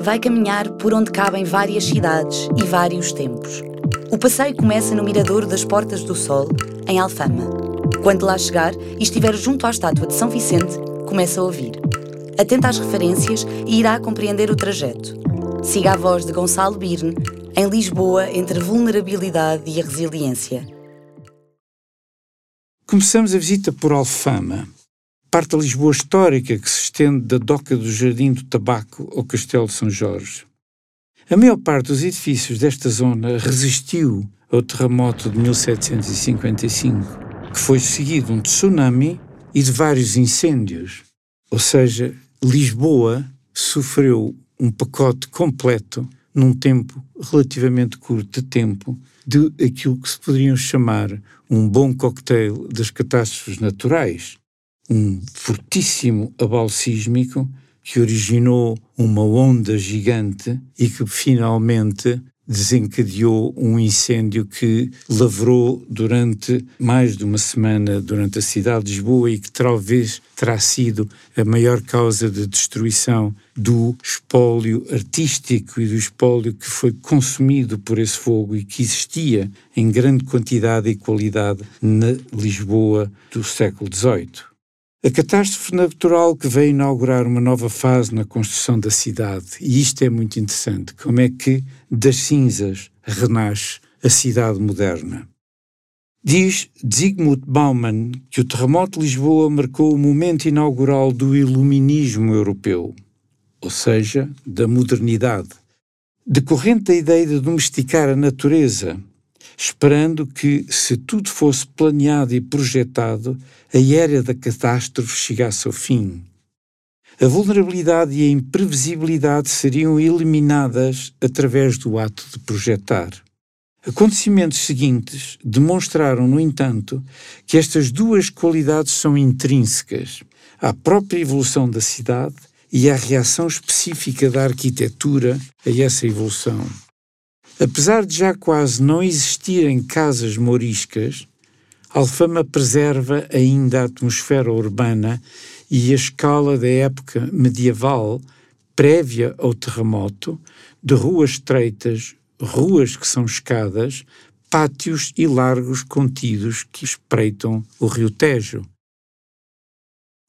vai caminhar por onde cabem várias cidades e vários tempos. O passeio começa no Miradouro das Portas do Sol, em Alfama. Quando lá chegar e estiver junto à estátua de São Vicente, começa a ouvir. Atenta às referências e irá compreender o trajeto. Siga a voz de Gonçalo Birne, em Lisboa, entre vulnerabilidade e a resiliência. Começamos a visita por Alfama, parte da Lisboa histórica que se estende da Doca do Jardim do Tabaco ao Castelo de São Jorge. A maior parte dos edifícios desta zona resistiu ao terremoto de 1755, que foi seguido um tsunami e de vários incêndios. Ou seja, Lisboa sofreu um pacote completo num tempo relativamente curto de tempo de aquilo que se poderiam chamar um bom cocktail das catástrofes naturais um fortíssimo abalo sísmico que originou uma onda gigante e que finalmente desencadeou um incêndio que lavrou durante mais de uma semana durante a cidade de Lisboa e que talvez terá sido a maior causa de destruição do espólio artístico e do espólio que foi consumido por esse fogo e que existia em grande quantidade e qualidade na Lisboa do século XVIII. A catástrofe natural que veio inaugurar uma nova fase na construção da cidade, e isto é muito interessante, como é que das cinzas renasce a cidade moderna. Diz Zygmunt Bauman que o terremoto de Lisboa marcou o momento inaugural do iluminismo europeu, ou seja, da modernidade, decorrente da ideia de domesticar a natureza, esperando que, se tudo fosse planeado e projetado, a era da catástrofe chegasse ao fim. A vulnerabilidade e a imprevisibilidade seriam eliminadas através do ato de projetar. Acontecimentos seguintes demonstraram, no entanto, que estas duas qualidades são intrínsecas à própria evolução da cidade e à reação específica da arquitetura a essa evolução. Apesar de já quase não existirem casas moriscas, Alfama preserva ainda a atmosfera urbana e a escala da época medieval prévia ao terremoto, de ruas estreitas, ruas que são escadas, pátios e largos contidos que espreitam o rio Tejo.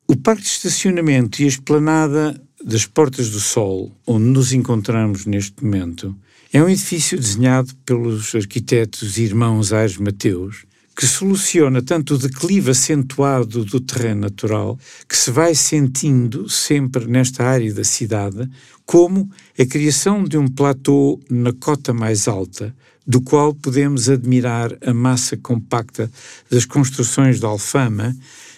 O parque de estacionamento e a esplanada das Portas do Sol, onde nos encontramos neste momento, é um edifício desenhado pelos arquitetos irmãos Aires Mateus, que soluciona tanto o declive acentuado do terreno natural, que se vai sentindo sempre nesta área da cidade, como a criação de um platô na cota mais alta, do qual podemos admirar a massa compacta das construções da Alfama,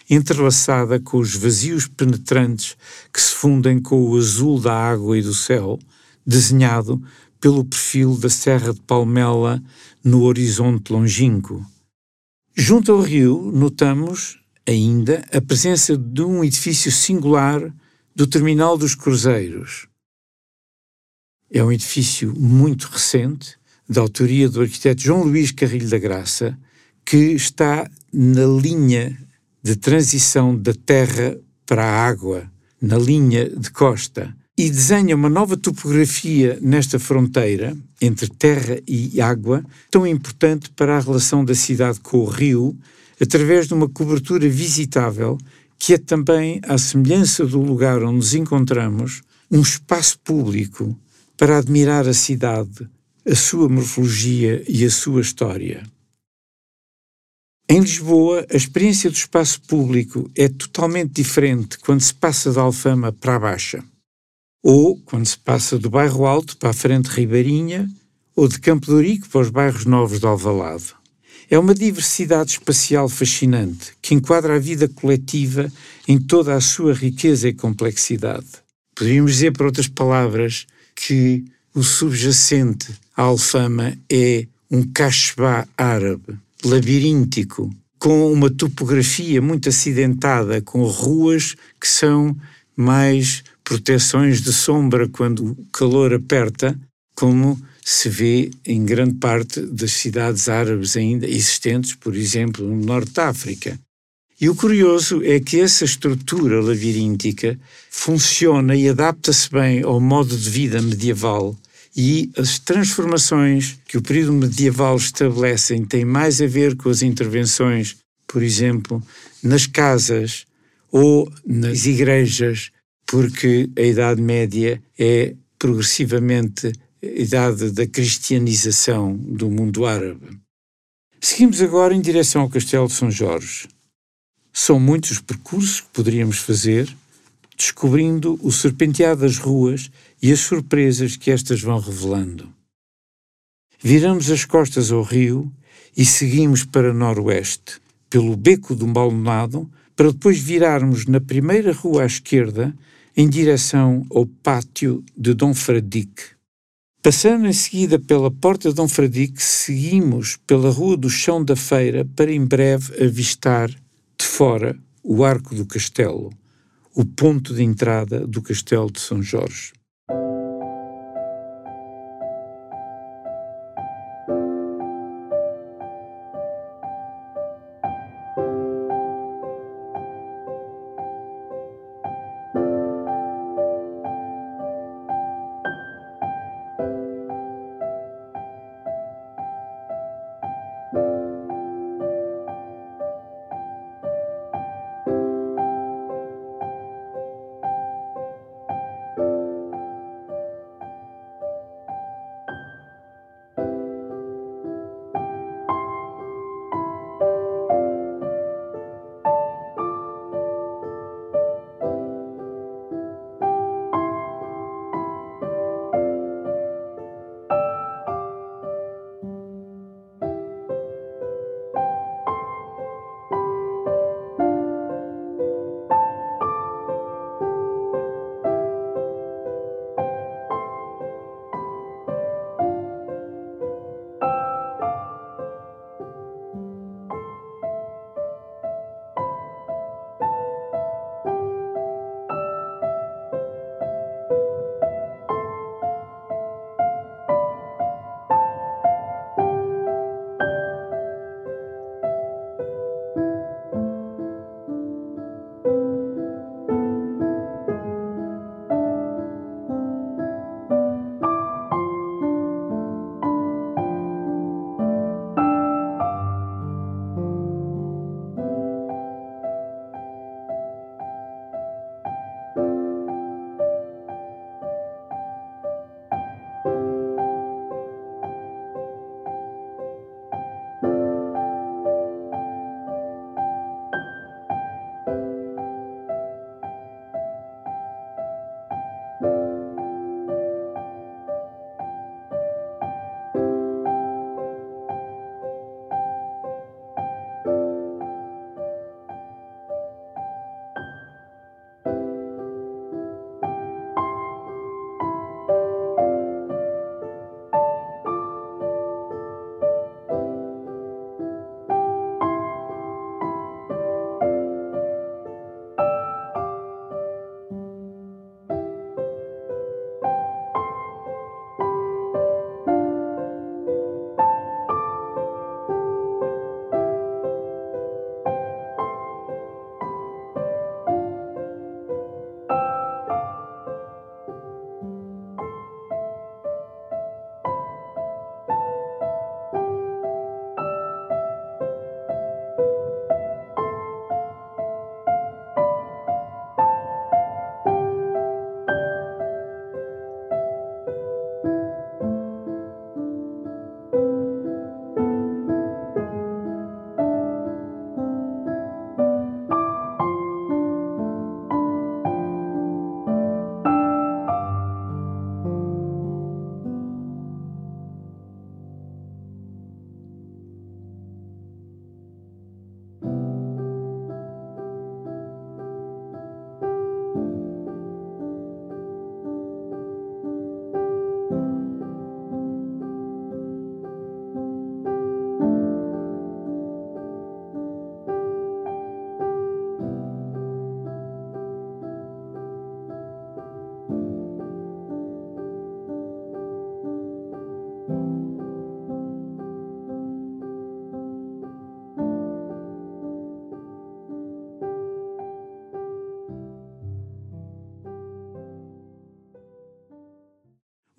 entrelaçada com os vazios penetrantes que se fundem com o azul da água e do céu, desenhado pelo perfil da Serra de Palmela no horizonte longínquo. Junto ao rio, notamos ainda a presença de um edifício singular do Terminal dos Cruzeiros. É um edifício muito recente, da autoria do arquiteto João Luís Carrilho da Graça, que está na linha de transição da terra para a água, na linha de costa e desenha uma nova topografia nesta fronteira entre terra e água, tão importante para a relação da cidade com o rio, através de uma cobertura visitável que é também, à semelhança do lugar onde nos encontramos, um espaço público para admirar a cidade, a sua morfologia e a sua história. Em Lisboa, a experiência do espaço público é totalmente diferente quando se passa da Alfama para a Baixa ou quando se passa do bairro Alto para a frente Ribeirinha, ou de Campo de Ourique para os bairros novos de Alvalade. É uma diversidade espacial fascinante que enquadra a vida coletiva em toda a sua riqueza e complexidade. Poderíamos dizer, por outras palavras, que o subjacente à Alfama é um cachebá árabe, labiríntico, com uma topografia muito acidentada, com ruas que são mais proteções de sombra quando o calor aperta, como se vê em grande parte das cidades árabes ainda existentes, por exemplo, no Norte de África. E o curioso é que essa estrutura labiríntica funciona e adapta-se bem ao modo de vida medieval e as transformações que o período medieval estabelecem têm mais a ver com as intervenções, por exemplo, nas casas ou nas igrejas, porque a Idade Média é progressivamente a idade da cristianização do mundo árabe. Seguimos agora em direção ao Castelo de São Jorge. São muitos os percursos que poderíamos fazer, descobrindo o serpentear das ruas e as surpresas que estas vão revelando. Viramos as costas ao rio e seguimos para noroeste, pelo beco do Maldonado, para depois virarmos na primeira rua à esquerda em direção ao pátio de Dom Fradique. Passando em seguida pela porta de Dom Fradique, seguimos pela rua do Chão da Feira para em breve avistar de fora o arco do castelo, o ponto de entrada do castelo de São Jorge.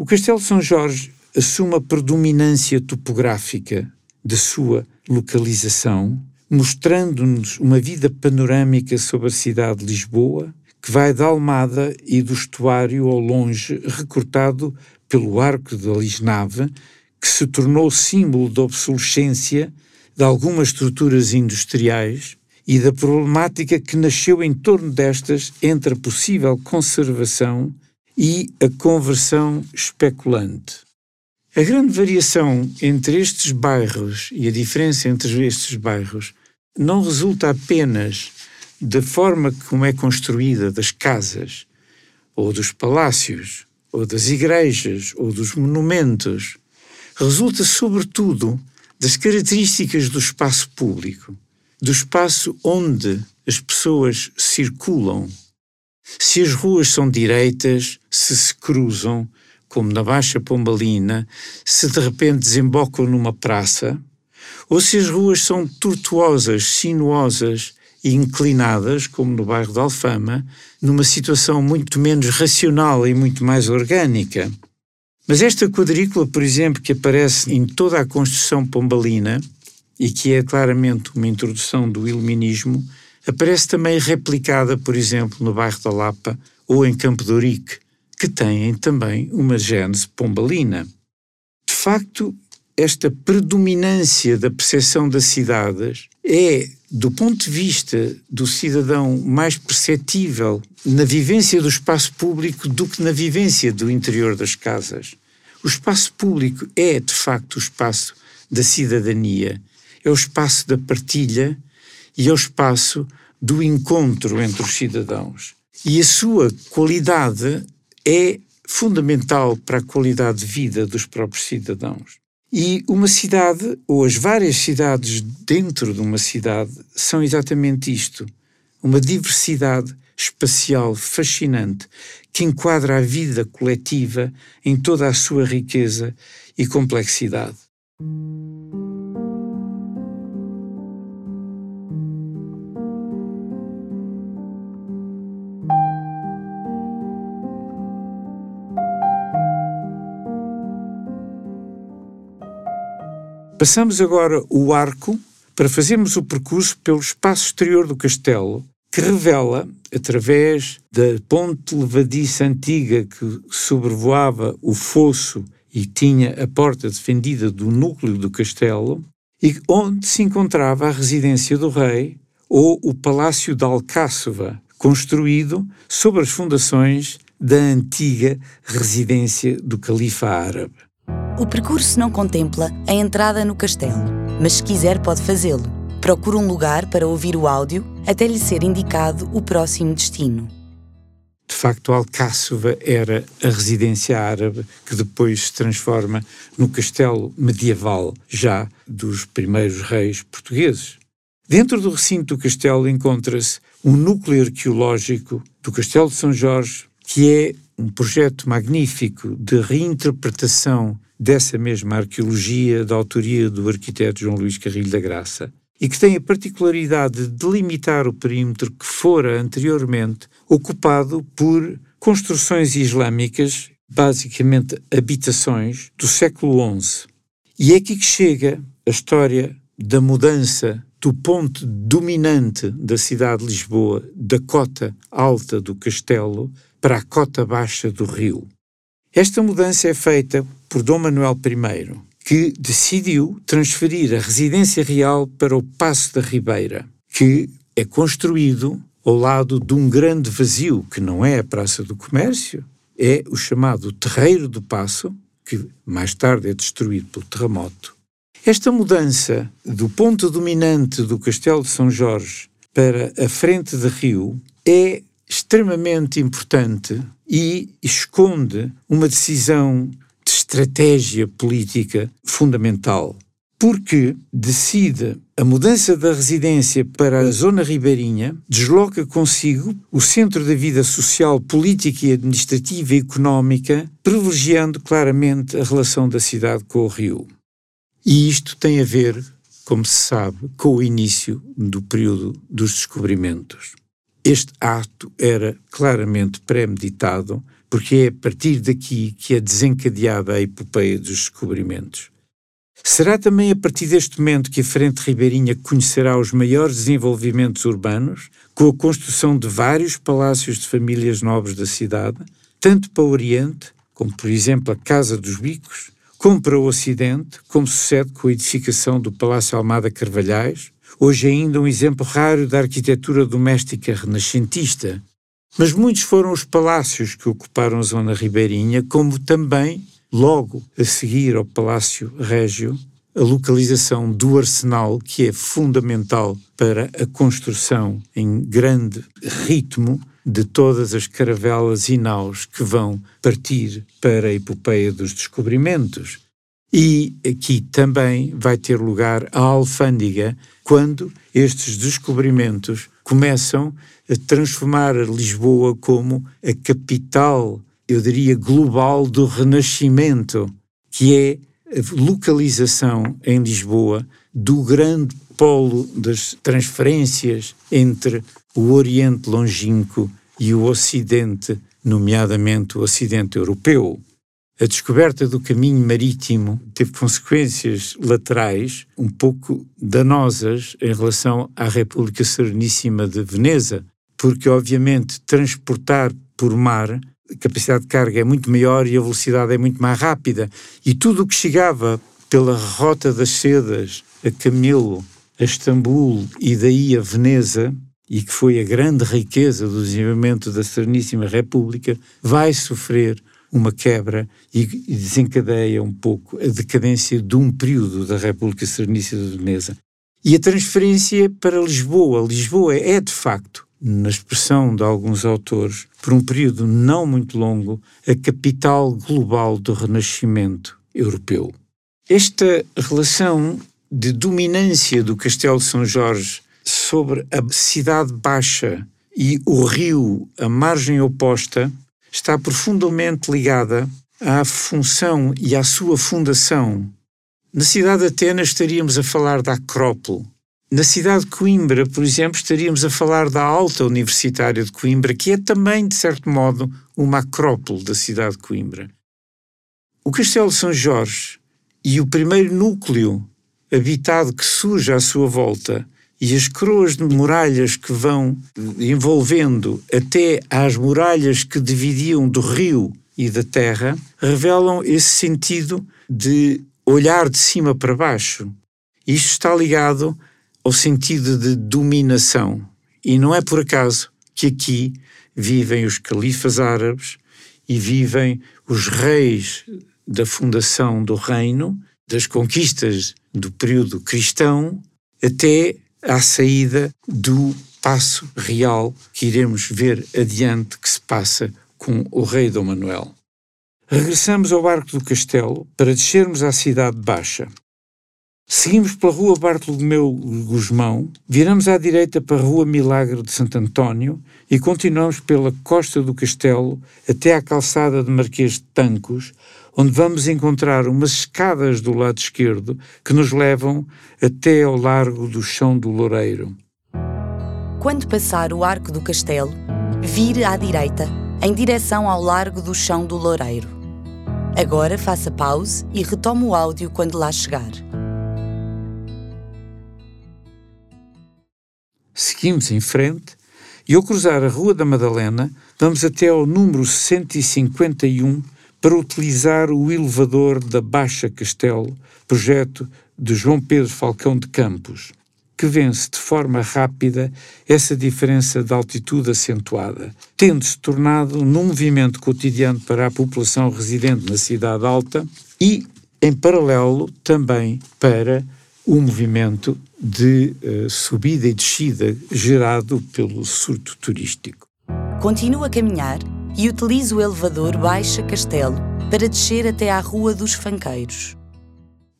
O Castelo de São Jorge assume a predominância topográfica da sua localização, mostrando-nos uma vida panorâmica sobre a cidade de Lisboa, que vai da Almada e do estuário ao longe, recortado pelo arco da Lisnave, que se tornou símbolo da obsolescência de algumas estruturas industriais e da problemática que nasceu em torno destas entre a possível conservação e a conversão especulante. A grande variação entre estes bairros e a diferença entre estes bairros não resulta apenas da forma como é construída das casas, ou dos palácios, ou das igrejas, ou dos monumentos, resulta sobretudo das características do espaço público, do espaço onde as pessoas circulam. Se as ruas são direitas, se se cruzam, como na Baixa Pombalina, se de repente desembocam numa praça, ou se as ruas são tortuosas, sinuosas e inclinadas, como no bairro de Alfama, numa situação muito menos racional e muito mais orgânica. Mas esta quadrícula, por exemplo, que aparece em toda a construção pombalina e que é claramente uma introdução do iluminismo, aparece também replicada, por exemplo, no bairro da Lapa ou em Campo de Ourique, que têm também uma gênese pombalina. De facto, esta predominância da percepção das cidades é, do ponto de vista do cidadão, mais perceptível na vivência do espaço público do que na vivência do interior das casas. O espaço público é, de facto, o espaço da cidadania, é o espaço da partilha e é o espaço do encontro entre os cidadãos. E a sua qualidade é fundamental para a qualidade de vida dos próprios cidadãos. E uma cidade, ou as várias cidades dentro de uma cidade, são exatamente isto: uma diversidade espacial fascinante que enquadra a vida coletiva em toda a sua riqueza e complexidade. Passamos agora o arco para fazermos o percurso pelo espaço exterior do castelo, que revela, através da ponte levadiça antiga que sobrevoava o fosso e tinha a porta defendida do núcleo do castelo, e onde se encontrava a residência do rei ou o Palácio de Alcáçova, construído sobre as fundações da antiga residência do califa árabe. O percurso não contempla a entrada no castelo, mas se quiser pode fazê-lo. Procure um lugar para ouvir o áudio até lhe ser indicado o próximo destino. De facto, Alcáçova era a residência árabe que depois se transforma no castelo medieval já dos primeiros reis portugueses. Dentro do recinto do castelo encontra-se um núcleo arqueológico do Castelo de São Jorge, que é um projeto magnífico de reinterpretação dessa mesma arqueologia da autoria do arquiteto João Luís Carrilho da Graça e que tem a particularidade de delimitar o perímetro que fora anteriormente ocupado por construções islâmicas, basicamente habitações do século XI. E é aqui que chega a história da mudança do ponto dominante da cidade de Lisboa, da cota alta do castelo, para a cota baixa do rio. Esta mudança é feita por Dom Manuel I, que decidiu transferir a residência real para o Passo da Ribeira, que é construído ao lado de um grande vazio, que não é a Praça do Comércio, é o chamado Terreiro do Passo, que mais tarde é destruído pelo terremoto. Esta mudança do ponto dominante do Castelo de São Jorge para a frente de Rio é extremamente importante e esconde uma decisão de estratégia política fundamental, porque decide a mudança da residência para a zona ribeirinha, desloca consigo o centro da vida social, política e administrativa e económica, privilegiando claramente a relação da cidade com o rio. E isto tem a ver, como se sabe, com o início do período dos descobrimentos. Este ato era claramente premeditado, porque é a partir daqui que é desencadeada a epopeia dos descobrimentos. Será também a partir deste momento que a Frente Ribeirinha conhecerá os maiores desenvolvimentos urbanos, com a construção de vários palácios de famílias nobres da cidade, tanto para o Oriente, como por exemplo a Casa dos Bicos, como para o Ocidente, como sucede com a edificação do Palácio Almada Carvalhais, hoje ainda um exemplo raro da arquitetura doméstica renascentista. Mas muitos foram os palácios que ocuparam a zona ribeirinha, como também Logo a seguir ao Palácio Régio, a localização do arsenal, que é fundamental para a construção em grande ritmo de todas as caravelas e naus que vão partir para a epopeia dos descobrimentos. E aqui também vai ter lugar a alfândega, quando estes descobrimentos começam a transformar Lisboa como a capital eu diria, global do Renascimento, que é a localização em Lisboa do grande polo das transferências entre o Oriente longínquo e o Ocidente, nomeadamente o Ocidente europeu. A descoberta do caminho marítimo teve consequências laterais um pouco danosas em relação à República Sereníssima de Veneza, porque, obviamente, transportar por mar a capacidade de carga é muito maior e a velocidade é muito mais rápida. E tudo o que chegava pela Rota das Sedas a Camilo, a Istambul e daí a Veneza, e que foi a grande riqueza do desenvolvimento da Sereníssima República, vai sofrer uma quebra e desencadeia um pouco a decadência de um período da República Sereníssima de Veneza. E a transferência para Lisboa. Lisboa é, de facto, na expressão de alguns autores, por um período não muito longo, a capital global do Renascimento europeu. Esta relação de dominância do Castelo de São Jorge sobre a cidade baixa e o rio, a margem oposta, está profundamente ligada à função e à sua fundação. Na cidade de Atenas estaríamos a falar da Acrópole, na cidade de Coimbra, por exemplo, estaríamos a falar da Alta Universitária de Coimbra, que é também, de certo modo, uma acrópole da cidade de Coimbra. O Castelo de São Jorge e o primeiro núcleo habitado que surge à sua volta e as coroas de muralhas que vão envolvendo até às muralhas que dividiam do rio e da terra revelam esse sentido de olhar de cima para baixo. Isto está ligado ao sentido de dominação. E não é por acaso que aqui vivem os califas árabes e vivem os reis da fundação do reino, das conquistas do período cristão, até à saída do passo real que iremos ver adiante que se passa com o rei Dom Manuel. Regressamos ao arco do castelo para descermos à cidade baixa. Seguimos pela Rua Bartolomeu Guzmão, viramos à direita para a Rua Milagre de Santo António e continuamos pela Costa do Castelo até à calçada de Marquês de Tancos, onde vamos encontrar umas escadas do lado esquerdo que nos levam até ao largo do Chão do Loureiro. Quando passar o Arco do Castelo, vire à direita, em direção ao largo do Chão do Loureiro. Agora faça pause e retome o áudio quando lá chegar. Seguimos em frente e, ao cruzar a Rua da Madalena, vamos até ao número 151 para utilizar o elevador da Baixa Castelo, projeto de João Pedro Falcão de Campos, que vence de forma rápida essa diferença de altitude acentuada, tendo-se tornado num movimento cotidiano para a população residente na cidade alta e, em paralelo, também para o movimento de uh, subida e descida gerado pelo surto turístico. Continua a caminhar e utiliza o elevador Baixa Castelo para descer até à Rua dos Fanqueiros.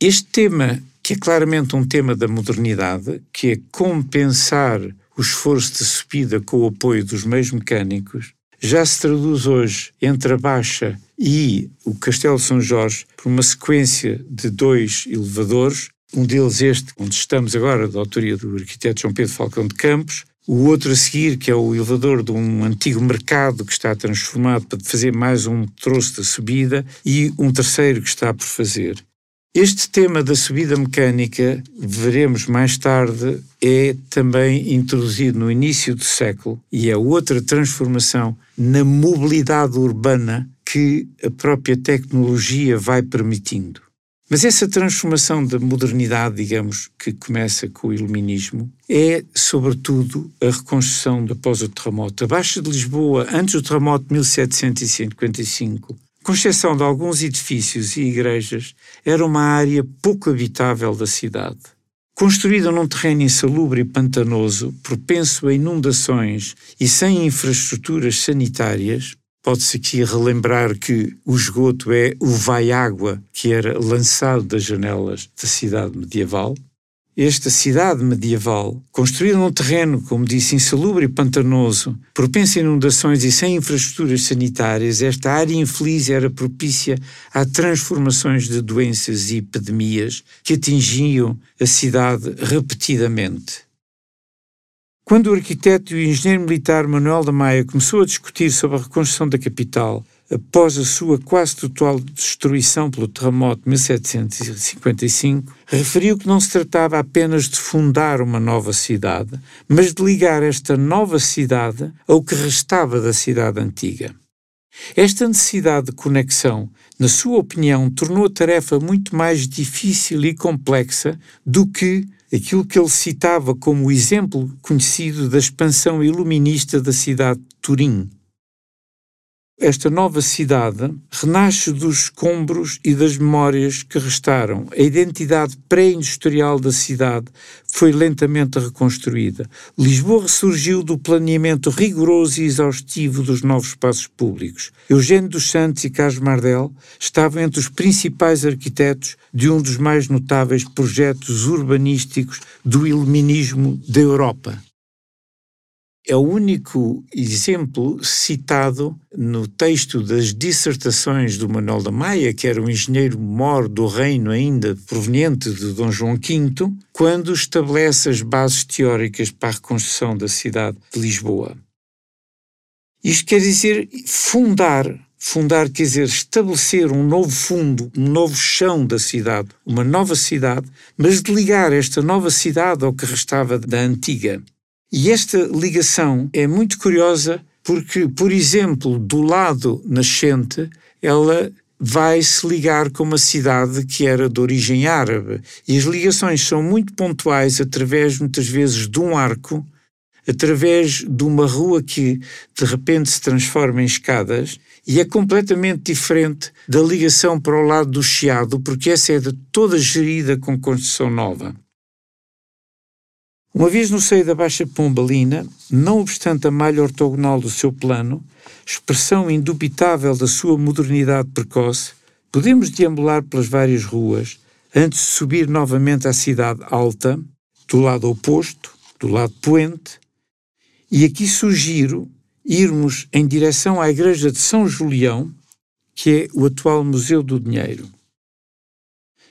Este tema, que é claramente um tema da modernidade, que é compensar o esforço de subida com o apoio dos meios mecânicos, já se traduz hoje entre a Baixa e o Castelo São Jorge por uma sequência de dois elevadores um deles este, onde estamos agora, da autoria do arquiteto João Pedro Falcão de Campos, o outro a seguir, que é o elevador de um antigo mercado que está transformado para fazer mais um troço da subida, e um terceiro que está por fazer. Este tema da subida mecânica, veremos mais tarde, é também introduzido no início do século e é outra transformação na mobilidade urbana que a própria tecnologia vai permitindo. Mas essa transformação da modernidade, digamos, que começa com o iluminismo, é, sobretudo, a reconstrução após o terremoto. A Baixa de Lisboa, antes do terremoto de 1755, com exceção de alguns edifícios e igrejas, era uma área pouco habitável da cidade. Construída num terreno insalubre e pantanoso, propenso a inundações e sem infraestruturas sanitárias, Pode-se aqui relembrar que o esgoto é o vai-água que era lançado das janelas da cidade medieval. Esta cidade medieval, construída num terreno, como disse, insalubre e pantanoso, propensa a inundações e sem infraestruturas sanitárias, esta área infeliz era propícia a transformações de doenças e epidemias que atingiam a cidade repetidamente. Quando o arquiteto e engenheiro militar Manuel da Maia começou a discutir sobre a reconstrução da capital, após a sua quase total destruição pelo terremoto de 1755, referiu que não se tratava apenas de fundar uma nova cidade, mas de ligar esta nova cidade ao que restava da cidade antiga. Esta necessidade de conexão, na sua opinião, tornou a tarefa muito mais difícil e complexa do que aquilo que ele citava como o exemplo conhecido da expansão iluminista da cidade de Turim. Esta nova cidade renasce dos escombros e das memórias que restaram. A identidade pré-industrial da cidade foi lentamente reconstruída. Lisboa ressurgiu do planeamento rigoroso e exaustivo dos novos espaços públicos. Eugênio dos Santos e Carlos Mardel estavam entre os principais arquitetos de um dos mais notáveis projetos urbanísticos do iluminismo da Europa é o único exemplo citado no texto das dissertações do Manuel da Maia, que era um engenheiro mor do reino ainda proveniente de Dom João V, quando estabelece as bases teóricas para a reconstrução da cidade de Lisboa. Isto quer dizer fundar, fundar quer dizer estabelecer um novo fundo, um novo chão da cidade, uma nova cidade, mas de ligar esta nova cidade ao que restava da antiga. E esta ligação é muito curiosa porque, por exemplo, do lado nascente, ela vai se ligar com uma cidade que era de origem árabe. E as ligações são muito pontuais através, muitas vezes, de um arco, através de uma rua que de repente se transforma em escadas e é completamente diferente da ligação para o lado do Chiado, porque essa é de toda gerida com construção nova. Uma vez no seio da Baixa Pombalina, não obstante a malha ortogonal do seu plano, expressão indubitável da sua modernidade precoce, podemos deambular pelas várias ruas antes de subir novamente à cidade alta, do lado oposto, do lado poente, e aqui sugiro irmos em direção à igreja de São Julião, que é o atual Museu do Dinheiro.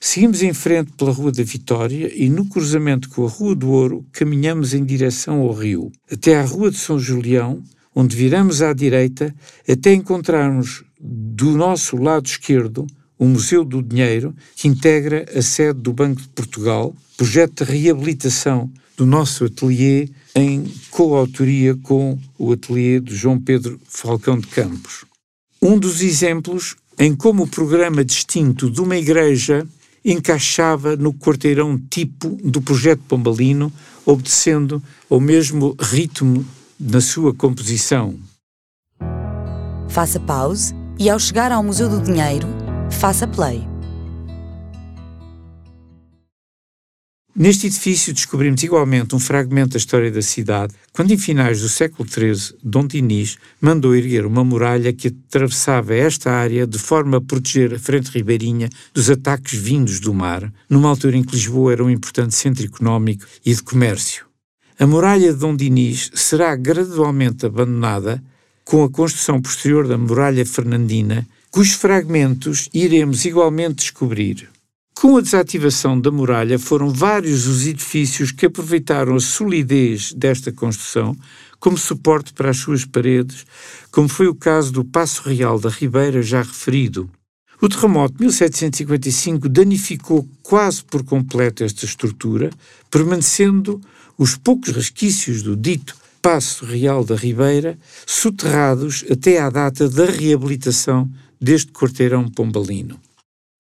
Seguimos em frente pela Rua da Vitória e, no cruzamento com a Rua do Ouro, caminhamos em direção ao rio, até à Rua de São Julião, onde viramos à direita até encontrarmos do nosso lado esquerdo o Museu do Dinheiro, que integra a sede do Banco de Portugal, projeto de reabilitação do nosso ateliê em coautoria com o ateliê de João Pedro Falcão de Campos. Um dos exemplos em como o programa distinto de uma igreja encaixava no quarteirão tipo do projeto Pombalino, obedecendo ao mesmo ritmo na sua composição. Faça pause e, ao chegar ao Museu do Dinheiro, faça play. Neste edifício descobrimos igualmente um fragmento da história da cidade, quando em finais do século XIII, Dom Dinis mandou erguer uma muralha que atravessava esta área de forma a proteger a frente ribeirinha dos ataques vindos do mar, numa altura em que Lisboa era um importante centro económico e de comércio. A muralha de Dom Dinis será gradualmente abandonada com a construção posterior da muralha fernandina, cujos fragmentos iremos igualmente descobrir Com a desativação da muralha, foram vários os edifícios que aproveitaram a solidez desta construção como suporte para as suas paredes, como foi o caso do Passo Real da Ribeira já referido. O terremoto de 1755 danificou quase por completo esta estrutura, permanecendo os poucos resquícios do dito Passo Real da Ribeira soterrados até à data da reabilitação deste quarteirão pombalino.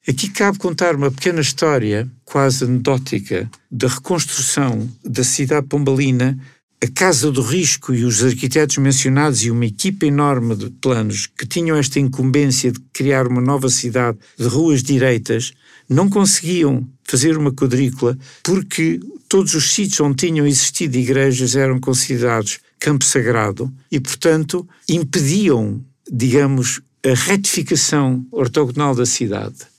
Aqui cabe contar uma pequena história, quase anedótica, da reconstrução da cidade pombalina a Casa do Risco e os arquitetos mencionados e uma equipa enorme de planos que tinham esta incumbência de criar uma nova cidade de ruas direitas não conseguiam fazer uma quadrícula porque todos os sítios onde tinham existido igrejas eram considerados campo sagrado e, portanto, impediam, digamos, a retificação ortogonal da cidade.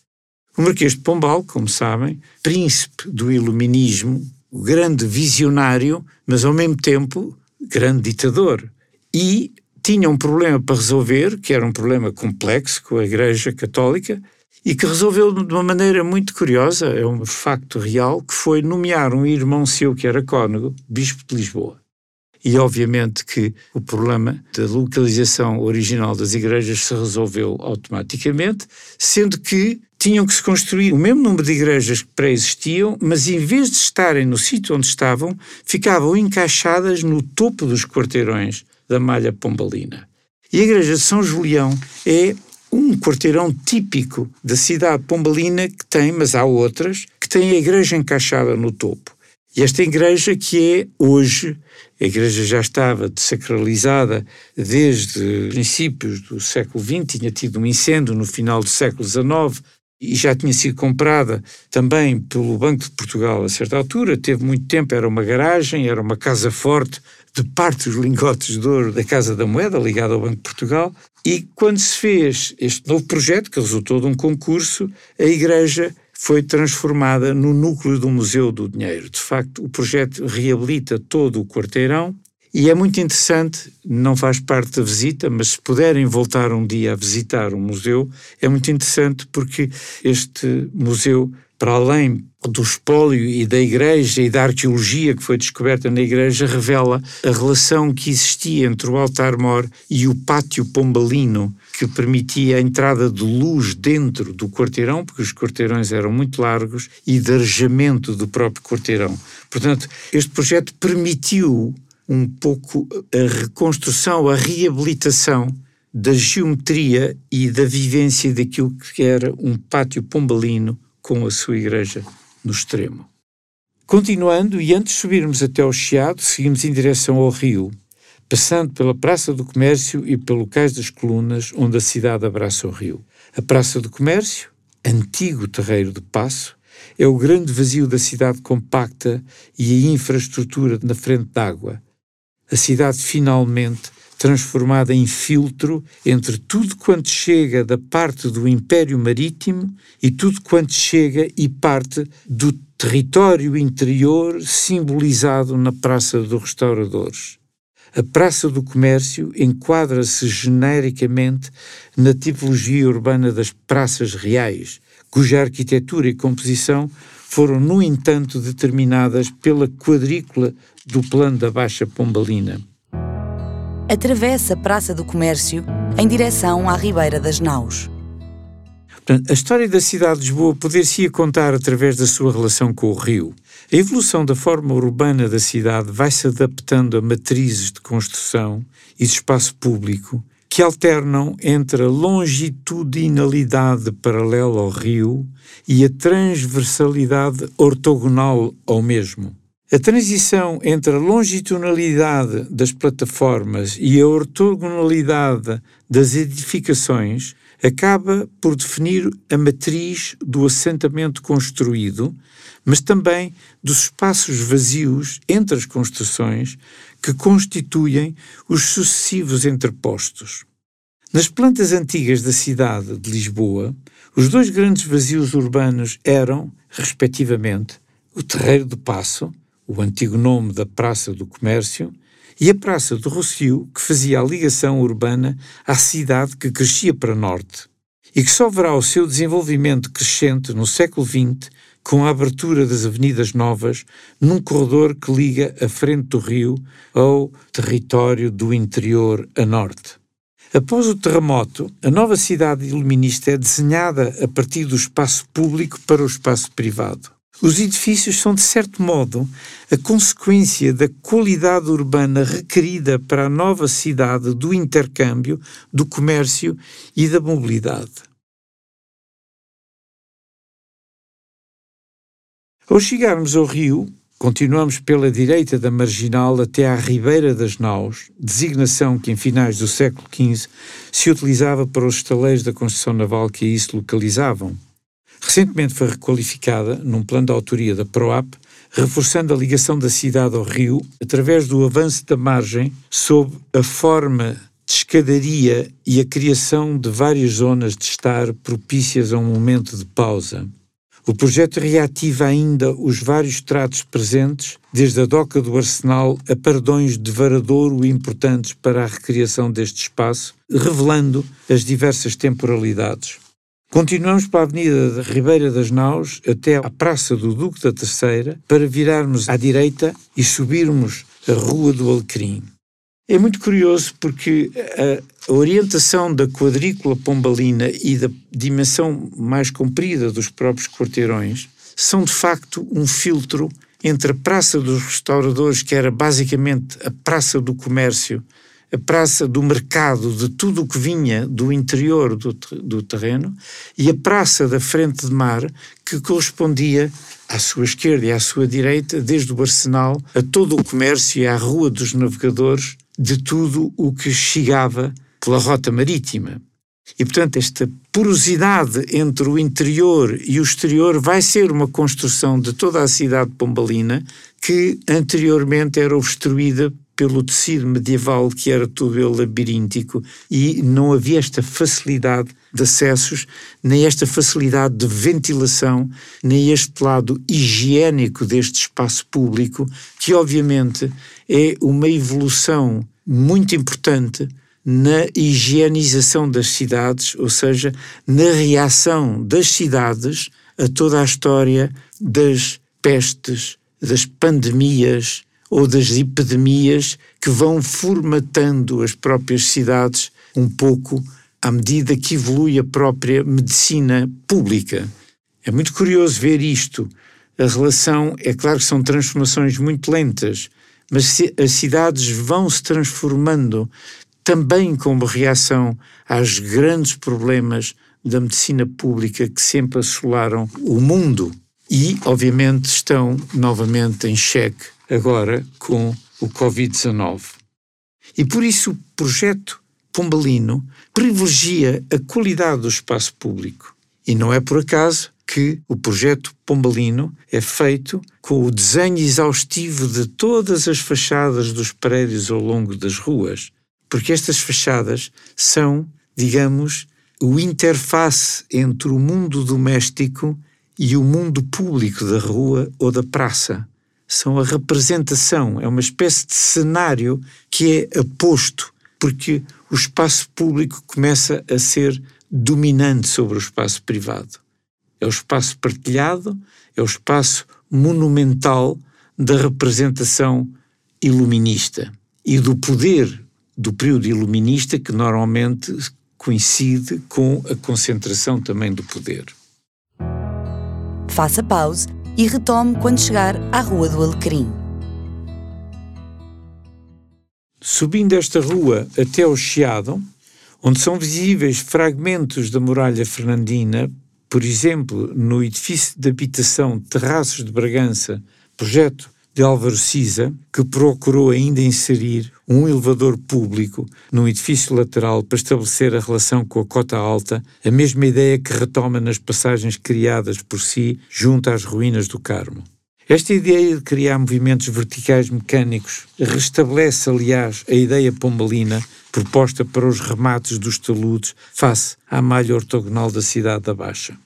O Marquês de Pombal, como sabem, príncipe do iluminismo, grande visionário, mas ao mesmo tempo grande ditador. E tinha um problema para resolver, que era um problema complexo com a Igreja Católica, e que resolveu de uma maneira muito curiosa, é um facto real, que foi nomear um irmão seu que era cônego, bispo de Lisboa. E obviamente que o problema da localização original das igrejas se resolveu automaticamente, sendo que tinham que se construir o mesmo número de igrejas que pré-existiam, mas em vez de estarem no sítio onde estavam, ficavam encaixadas no topo dos quarteirões da malha pombalina. E a igreja de São Julião é um quarteirão típico da cidade pombalina que tem, mas há outras, que têm a igreja encaixada no topo. E esta igreja que é hoje, a igreja já estava desacralizada desde princípios do século XX, tinha tido um incêndio no final do século XIX, e já tinha sido comprada também pelo Banco de Portugal a certa altura, teve muito tempo, era uma garagem, era uma casa forte de parte dos lingotes de ouro da Casa da Moeda, ligada ao Banco de Portugal, e quando se fez este novo projeto, que resultou de um concurso, a igreja foi transformada no núcleo do Museu do Dinheiro. De facto, o projeto reabilita todo o quarteirão e é muito interessante, não faz parte da visita, mas se puderem voltar um dia a visitar o museu, é muito interessante porque este museu, para além do espólio e da igreja e da arqueologia que foi descoberta na igreja, revela a relação que existia entre o altar-mor e o pátio pombalino, que permitia a entrada de luz dentro do quarteirão, porque os quarteirões eram muito largos, e de arejamento do próprio quarteirão. Portanto, este projeto permitiu um pouco a reconstrução, a reabilitação da geometria e da vivência daquilo que era um pátio pombalino com a sua igreja no extremo. Continuando, e antes de subirmos até ao Chiado, seguimos em direção ao rio, passando pela Praça do Comércio e pelo Cais das Colunas, onde a cidade abraça o rio. A Praça do Comércio, antigo terreiro de passo, é o grande vazio da cidade compacta e a infraestrutura na frente d'água, a cidade finalmente transformada em filtro entre tudo quanto chega da parte do Império Marítimo e tudo quanto chega e parte do território interior simbolizado na Praça dos Restauradores. A Praça do Comércio enquadra-se genericamente na tipologia urbana das praças reais, cuja arquitetura e composição foram, no entanto, determinadas pela quadrícula do plano da Baixa Pombalina. Atravessa a Praça do Comércio em direção à Ribeira das Naus. Portanto, a história da cidade de Lisboa poder-se-ia contar através da sua relação com o rio. A evolução da forma urbana da cidade vai se adaptando a matrizes de construção e de espaço público que alternam entre a longitudinalidade paralela ao rio e a transversalidade ortogonal ao mesmo. A transição entre a longitudinalidade das plataformas e a ortogonalidade das edificações acaba por definir a matriz do assentamento construído, mas também dos espaços vazios entre as construções que constituem os sucessivos entrepostos. Nas plantas antigas da cidade de Lisboa, os dois grandes vazios urbanos eram, respectivamente, o Terreiro do Passo, o antigo nome da Praça do Comércio, e a Praça do Rocio, que fazia a ligação urbana à cidade que crescia para norte. e que só verá o seu desenvolvimento crescente no século XX com a abertura das avenidas novas num corredor que liga a frente do rio ao território do interior a norte. Após o terremoto, a nova cidade iluminista é desenhada a partir do espaço público para o espaço privado. Os edifícios são, de certo modo, a consequência da qualidade urbana requerida para a nova cidade do intercâmbio, do comércio e da mobilidade. Ao chegarmos ao rio, continuamos pela direita da marginal até à Ribeira das Naus, designação que em finais do século XV se utilizava para os estaleiros da construção naval que aí se localizavam. Recentemente foi requalificada num plano de autoria da PROAP, reforçando a ligação da cidade ao rio através do avanço da margem sob a forma de escadaria e a criação de várias zonas de estar propícias a um momento de pausa. O projeto reativa ainda os vários tratos presentes, desde a doca do Arsenal a pardões de varadouro importantes para a recriação deste espaço, revelando as diversas temporalidades. Continuamos para a Avenida da Ribeira das Naus até à Praça do Duque da Terceira para virarmos à direita e subirmos a Rua do Alecrim. É muito curioso porque a orientação da quadrícula pombalina e da dimensão mais comprida dos próprios quarteirões são de facto um filtro entre a Praça dos Restauradores, que era basicamente a Praça do Comércio, a Praça do Mercado, de tudo o que vinha do interior do, do terreno, e a Praça da Frente de Mar, que correspondia à sua esquerda e à sua direita, desde o Arsenal a todo o comércio e à Rua dos Navegadores, de tudo o que chegava pela rota marítima. E, portanto, esta porosidade entre o interior e o exterior vai ser uma construção de toda a cidade pombalina que anteriormente era obstruída pelo tecido medieval que era todo ele labiríntico e não havia esta facilidade de acessos, nem esta facilidade de ventilação, nem este lado higiênico deste espaço público, que obviamente é uma evolução muito importante na higienização das cidades, ou seja, na reação das cidades a toda a história das pestes, das pandemias ou das epidemias que vão formatando as próprias cidades um pouco à medida que evolui a própria medicina pública. É muito curioso ver isto. A relação, é claro que são transformações muito lentas, mas as cidades vão se transformando também como reação aos grandes problemas da medicina pública que sempre assolaram o mundo e, obviamente, estão novamente em xeque agora com o Covid-19. E por isso o projeto Pombalino privilegia a qualidade do espaço público. E não é por acaso que o projeto Pombalino é feito com o desenho exaustivo de todas as fachadas dos prédios ao longo das ruas, porque estas fachadas são, digamos, o interface entre o mundo doméstico e o mundo público da rua ou da praça. São a representação, é uma espécie de cenário que é aposto, porque o espaço público começa a ser dominante sobre o espaço privado. É o espaço partilhado, é o espaço monumental da representação iluminista e do poder do período iluminista que normalmente coincide com a concentração também do poder. Faça pause e retome quando chegar à Rua do Alecrim. Subindo esta rua até ao Chiado, onde são visíveis fragmentos da muralha fernandina, por exemplo, no edifício de habitação Terraços de Bragança, projeto de Álvaro Siza, que procurou ainda inserir um elevador público num edifício lateral para estabelecer a relação com a cota alta, a mesma ideia que retoma nas passagens criadas por si junto às ruínas do Carmo. Esta ideia de criar movimentos verticais mecânicos restabelece, aliás, a ideia pombalina proposta para os remates dos taludes face à malha ortogonal da cidade da Baixa.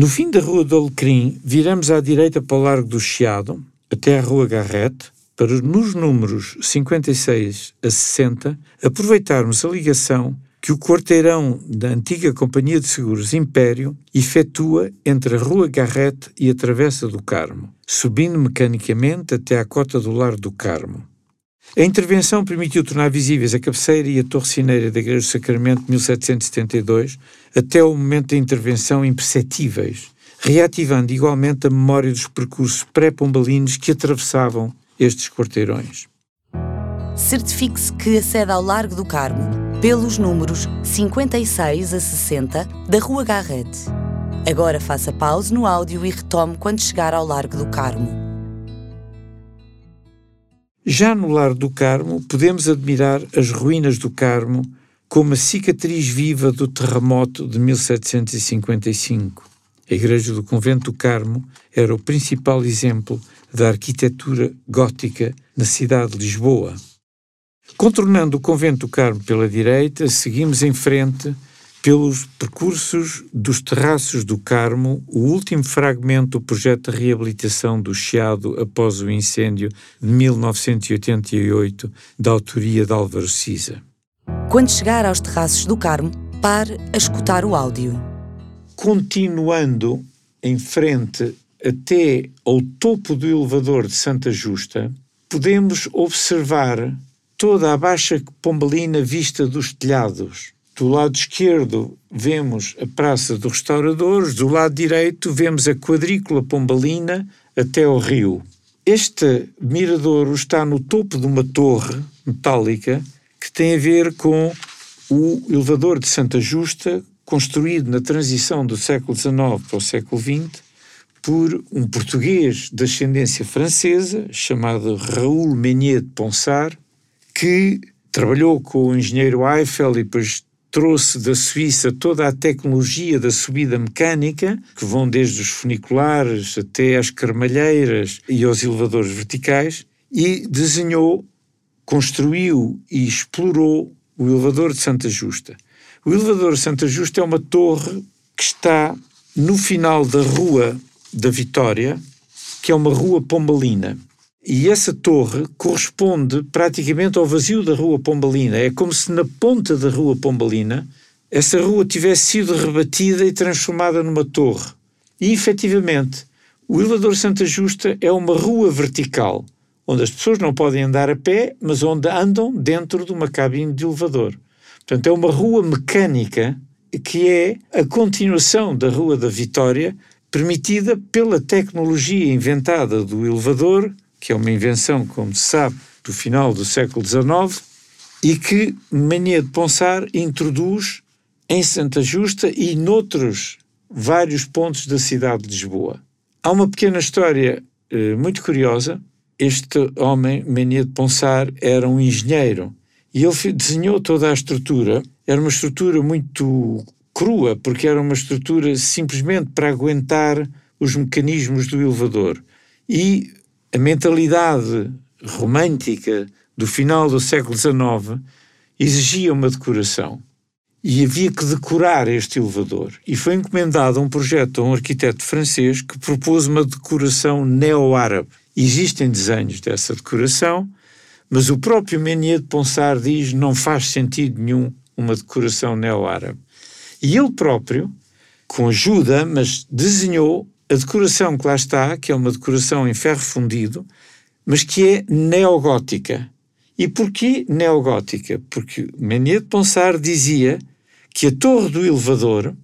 No fim da Rua do Alecrim, viramos à direita para o Largo do Chiado, até a Rua Garrete, para nos números 56 a 60 aproveitarmos a ligação que o quarteirão da antiga Companhia de Seguros Império efetua entre a Rua Garrete e a Travessa do Carmo, subindo mecanicamente até à cota do Lar do Carmo. A intervenção permitiu tornar visíveis a cabeceira e a torre cineira da Igreja do Sacramento de 1772 até o momento da intervenção imperceptíveis, reativando igualmente a memória dos percursos pré-pombalinos que atravessavam estes quarteirões. Certifique-se que acede ao Largo do Carmo pelos números 56 a 60 da Rua Garrete. Agora faça pause no áudio e retome quando chegar ao Largo do Carmo. Já no Lar do Carmo, podemos admirar as ruínas do Carmo como a cicatriz viva do terremoto de 1755. A igreja do convento do Carmo era o principal exemplo da arquitetura gótica na cidade de Lisboa. Contornando o convento do Carmo pela direita, seguimos em frente pelos percursos dos terraços do Carmo, o último fragmento do projeto de reabilitação do Chiado após o incêndio de 1988, da autoria de Álvaro Siza. Quando chegar aos terraços do Carmo, pare a escutar o áudio. Continuando em frente até ao topo do elevador de Santa Justa, podemos observar toda a Baixa Pombalina vista dos telhados do lado esquerdo vemos a Praça dos Restauradores, do lado direito vemos a quadrícula pombalina até ao rio. Este miradouro está no topo de uma torre metálica que tem a ver com o elevador de Santa Justa, construído na transição do século XIX para o século XX por um português de ascendência francesa chamado Raoul Meunier de Ponsard, que trabalhou com o engenheiro Eiffel e depois trouxe da Suíça toda a tecnologia da subida mecânica, que vão desde os funiculares até às carmalheiras e aos elevadores verticais, e desenhou, construiu e explorou o elevador de Santa Justa. O elevador de Santa Justa é uma torre que está no final da Rua da Vitória, que é uma rua pombalina. E essa torre corresponde praticamente ao vazio da Rua Pombalina. É como se na ponta da Rua Pombalina essa rua tivesse sido rebatida e transformada numa torre. E efetivamente, o elevador Santa Justa é uma rua vertical, onde as pessoas não podem andar a pé, mas onde andam dentro de uma cabine de elevador. Portanto, é uma rua mecânica que é a continuação da Rua da Vitória, permitida pela tecnologia inventada do elevador que é uma invenção, como se sabe, do final do século XIX e que Mania de Ponsar introduz em Santa Justa e noutros vários pontos da cidade de Lisboa. Há uma pequena história eh, muito curiosa. Este homem, Mania de Ponsar, era um engenheiro e ele desenhou toda a estrutura. Era uma estrutura muito crua, porque era uma estrutura simplesmente para aguentar os mecanismos do elevador. E a mentalidade romântica do final do século XIX exigia uma decoração. E havia que decorar este elevador. E foi encomendado um projeto a um arquiteto francês que propôs uma decoração neo-árabe. Existem desenhos dessa decoração, mas o próprio Meunier de Ponsard diz não faz sentido nenhum uma decoração neo-árabe. E ele próprio, com ajuda, mas desenhou a decoração que lá está, que é uma decoração em ferro fundido, mas que é neogótica. E porquê neogótica? Porque Meunier de Ponsard dizia que a torre do elevador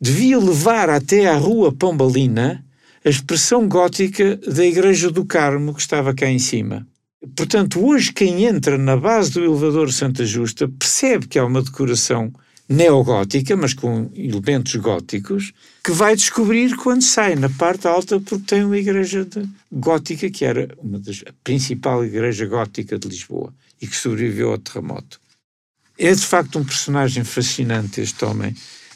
devia levar até à rua Pombalina a expressão gótica da Igreja do Carmo que estava cá em cima. Portanto, hoje quem entra na base do elevador Santa Justa percebe que há uma decoração neogótica, mas com elementos góticos, que vai descobrir quando sai na parte alta, porque tem uma igreja de, gótica que era uma das a principal igreja gótica de Lisboa e que sobreviveu ao terremoto. É de facto um personagem fascinante este homem,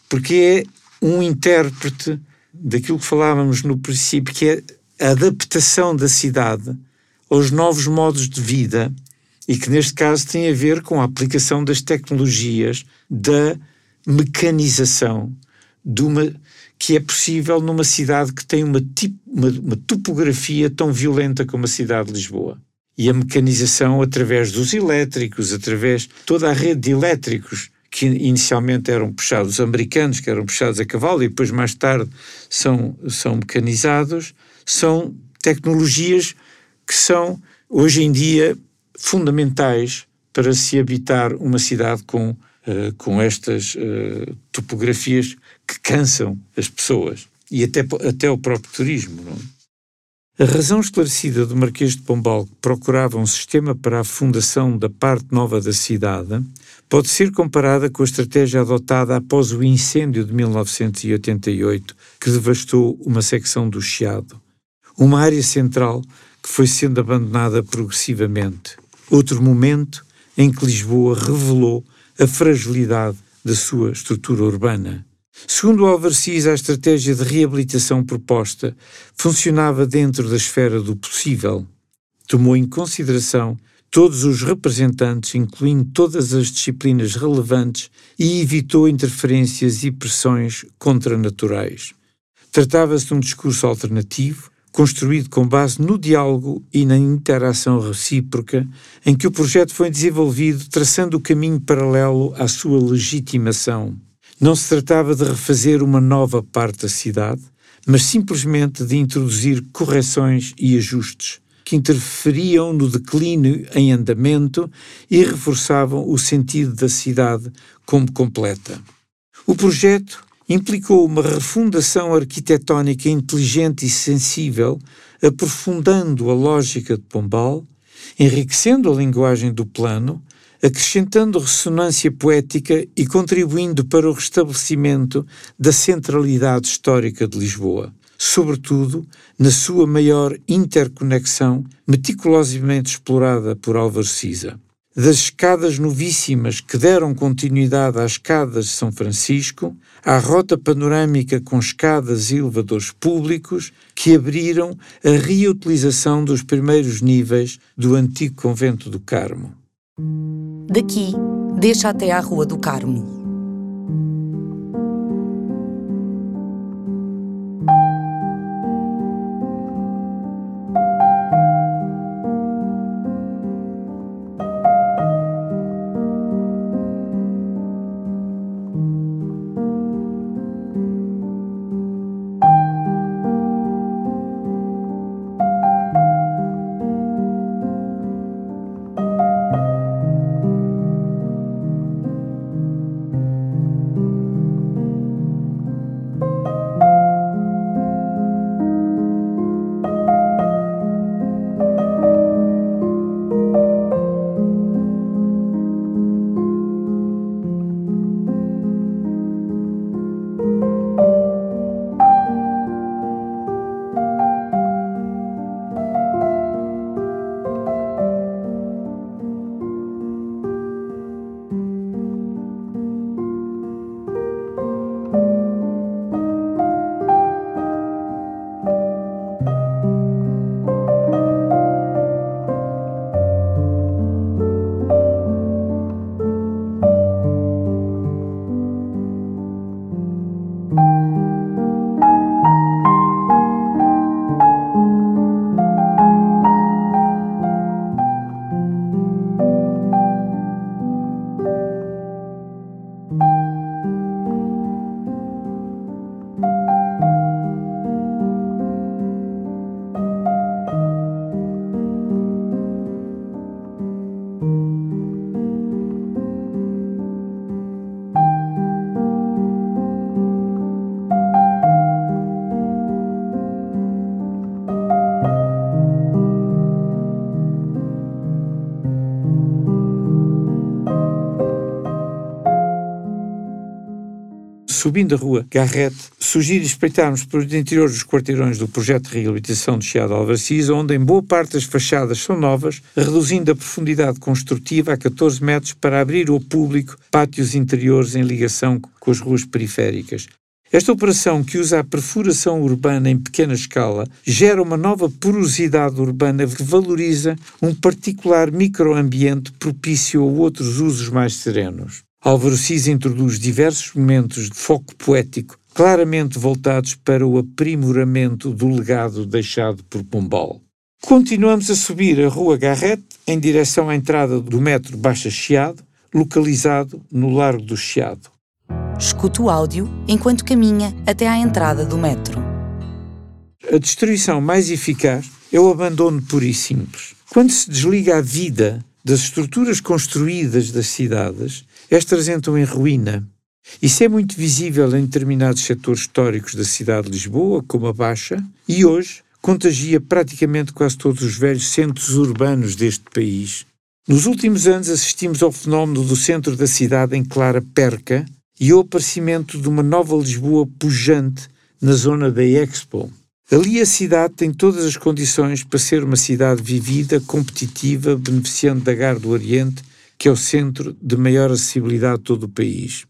porque é um intérprete daquilo que falávamos no princípio, que é a adaptação da cidade aos novos modos de vida e que neste caso tem a ver com a aplicação das tecnologias da mecanização, de uma que é possível numa cidade que tem uma, tip, uma, uma topografia tão violenta como a cidade de Lisboa. E a mecanização através dos elétricos, através toda a rede de elétricos que inicialmente eram puxados, os americanos que eram puxados a cavalo e depois mais tarde são, são mecanizados, são tecnologias que são hoje em dia fundamentais para se habitar uma cidade com, uh, com estas uh, topografias que cansam as pessoas e até, até o próprio turismo. Não? A razão esclarecida do Marquês de Pombal que procurava um sistema para a fundação da parte nova da cidade pode ser comparada com a estratégia adotada após o incêndio de 1988 que devastou uma secção do Chiado, uma área central que foi sendo abandonada progressivamente. Outro momento em que Lisboa revelou a fragilidade da sua estrutura urbana. Segundo Alvarcis, a estratégia de reabilitação proposta funcionava dentro da esfera do possível. Tomou em consideração todos os representantes, incluindo todas as disciplinas relevantes, e evitou interferências e pressões contranaturais. Tratava-se de um discurso alternativo, construído com base no diálogo e na interação recíproca, em que o projeto foi desenvolvido traçando o caminho paralelo à sua legitimação. Não se tratava de refazer uma nova parte da cidade, mas simplesmente de introduzir correções e ajustes que interferiam no declínio em andamento e reforçavam o sentido da cidade como completa. O projeto implicou uma refundação arquitetónica inteligente e sensível, aprofundando a lógica de Pombal, enriquecendo a linguagem do plano, acrescentando ressonância poética e contribuindo para o restabelecimento da centralidade histórica de Lisboa, sobretudo na sua maior interconexão meticulosamente explorada por Álvaro Siza das escadas novíssimas que deram continuidade às escadas de São Francisco, à rota panorâmica com escadas e elevadores públicos que abriram a reutilização dos primeiros níveis do antigo convento do Carmo. Daqui, deixa até à Rua do Carmo. Subindo a rua Garrett, sugiro espreitarmos por interior dos quarteirões do projeto de reabilitação do Chiado Alvarcis, onde em boa parte as fachadas são novas, reduzindo a profundidade construtiva a 14 metros para abrir ao público pátios interiores em ligação com as ruas periféricas. Esta operação, que usa a perfuração urbana em pequena escala, gera uma nova porosidade urbana que valoriza um particular microambiente propício a outros usos mais serenos. Álvaro Cis introduz diversos momentos de foco poético claramente voltados para o aprimoramento do legado deixado por Pombal. Continuamos a subir a Rua Garrett em direção à entrada do metro Baixa Chiado, localizado no Largo do Chiado. Escuta o áudio enquanto caminha até à entrada do metro. A destruição mais eficaz é o abandono puro e simples. Quando se desliga a vida das estruturas construídas das cidades, estas entram em ruína. Isso é muito visível em determinados setores históricos da cidade de Lisboa, como a Baixa, e hoje contagia praticamente quase todos os velhos centros urbanos deste país. Nos últimos anos assistimos ao fenómeno do centro da cidade em clara perca e ao aparecimento de uma nova Lisboa pujante na zona da Expo. Ali a cidade tem todas as condições para ser uma cidade vivida, competitiva, beneficiando da Gar do Oriente, que é o centro de maior acessibilidade de todo o país.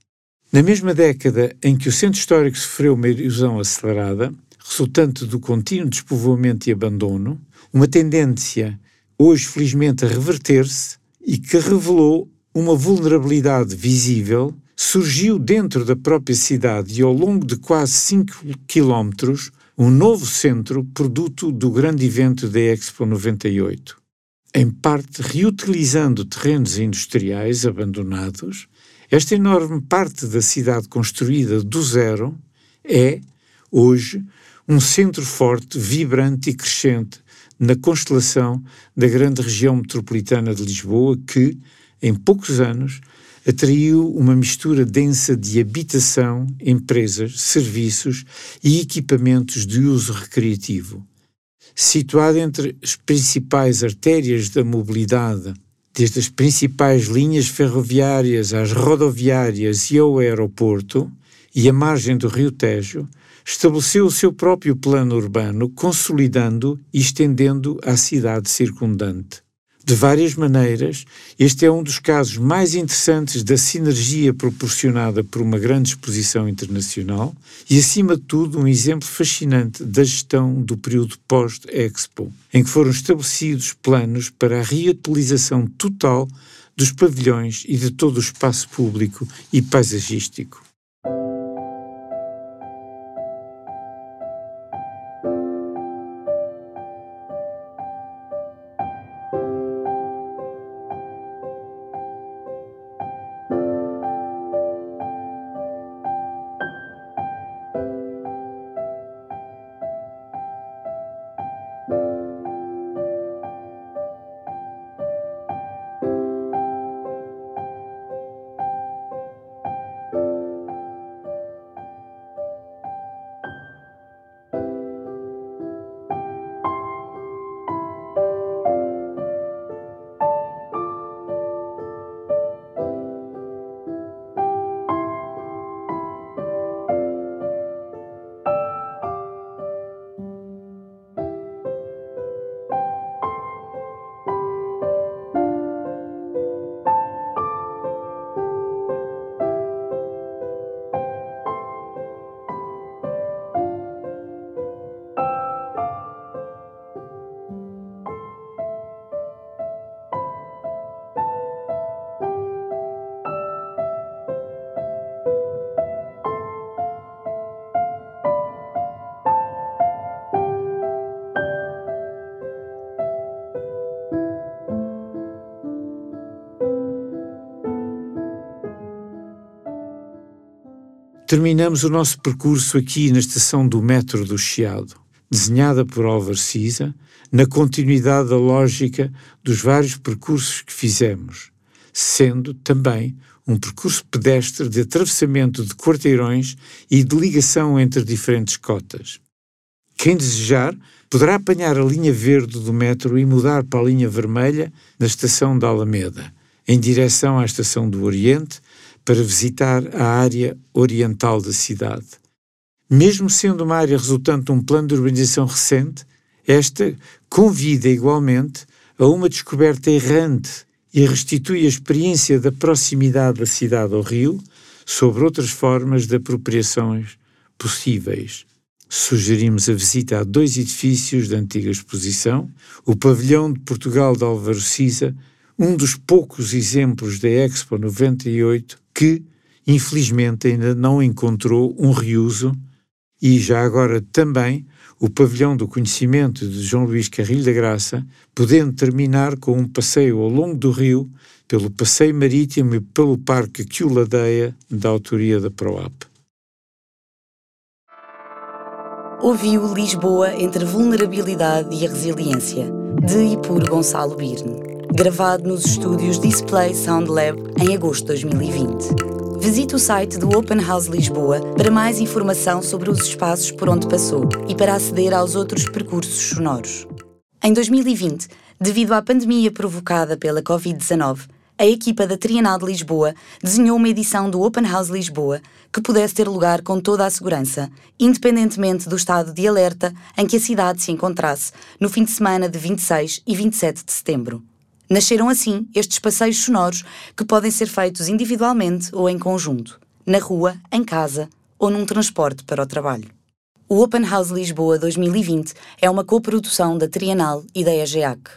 Na mesma década em que o centro histórico sofreu uma erosão acelerada, resultante do contínuo despovoamento e abandono, uma tendência, hoje felizmente a reverter-se, e que revelou uma vulnerabilidade visível, surgiu dentro da própria cidade e ao longo de quase 5 quilómetros um novo centro produto do grande evento da Expo 98. Em parte reutilizando terrenos industriais abandonados, esta enorme parte da cidade construída do zero é, hoje, um centro forte, vibrante e crescente na constelação da grande região metropolitana de Lisboa que, em poucos anos, atraiu uma mistura densa de habitação, empresas, serviços e equipamentos de uso recreativo. Situado entre as principais artérias da mobilidade, desde as principais linhas ferroviárias às rodoviárias e ao aeroporto, e a margem do Rio Tejo, estabeleceu o seu próprio plano urbano, consolidando e estendendo à cidade circundante. De várias maneiras, este é um dos casos mais interessantes da sinergia proporcionada por uma grande exposição internacional e, acima de tudo, um exemplo fascinante da gestão do período pós-Expo, em que foram estabelecidos planos para a reutilização total dos pavilhões e de todo o espaço público e paisagístico. Terminamos o nosso percurso aqui na estação do metro do Chiado, desenhada por Álvaro Siza, na continuidade da lógica dos vários percursos que fizemos, sendo também um percurso pedestre de atravessamento de quarteirões e de ligação entre diferentes cotas. Quem desejar poderá apanhar a linha verde do metro e mudar para a linha vermelha na estação da Alameda, em direção à estação do Oriente, para visitar a área oriental da cidade. Mesmo sendo uma área resultante de um plano de urbanização recente, esta convida igualmente a uma descoberta errante e restitui a experiência da proximidade da cidade ao rio sobre outras formas de apropriações possíveis. Sugerimos a visita a dois edifícios da antiga exposição, o Pavilhão de Portugal de Álvaro Siza, um dos poucos exemplos da Expo 98 que, infelizmente ainda não encontrou um reuso e já agora também o pavilhão do conhecimento de João Luís Carrilho da Graça, podendo terminar com um passeio ao longo do rio, pelo passeio marítimo e pelo parque que o ladeia, da autoria da PROAP. Ouviu Lisboa entre vulnerabilidade e a resiliência, de e por Gonçalo Birne, gravado nos estúdios Display Sound Lab em agosto de 2020. Visite o site do Open House Lisboa para mais informação sobre os espaços por onde passou e para aceder aos outros percursos sonoros. Em 2020, devido à pandemia provocada pela Covid-19, a equipa da Trienal de Lisboa desenhou uma edição do Open House Lisboa que pudesse ter lugar com toda a segurança, independentemente do estado de alerta em que a cidade se encontrasse no fim de semana de 26 e 27 de setembro. Nasceram assim estes passeios sonoros que podem ser feitos individualmente ou em conjunto, na rua, em casa ou num transporte para o trabalho. O Open House Lisboa 2020 é uma coprodução da Trienal e da EGEAC.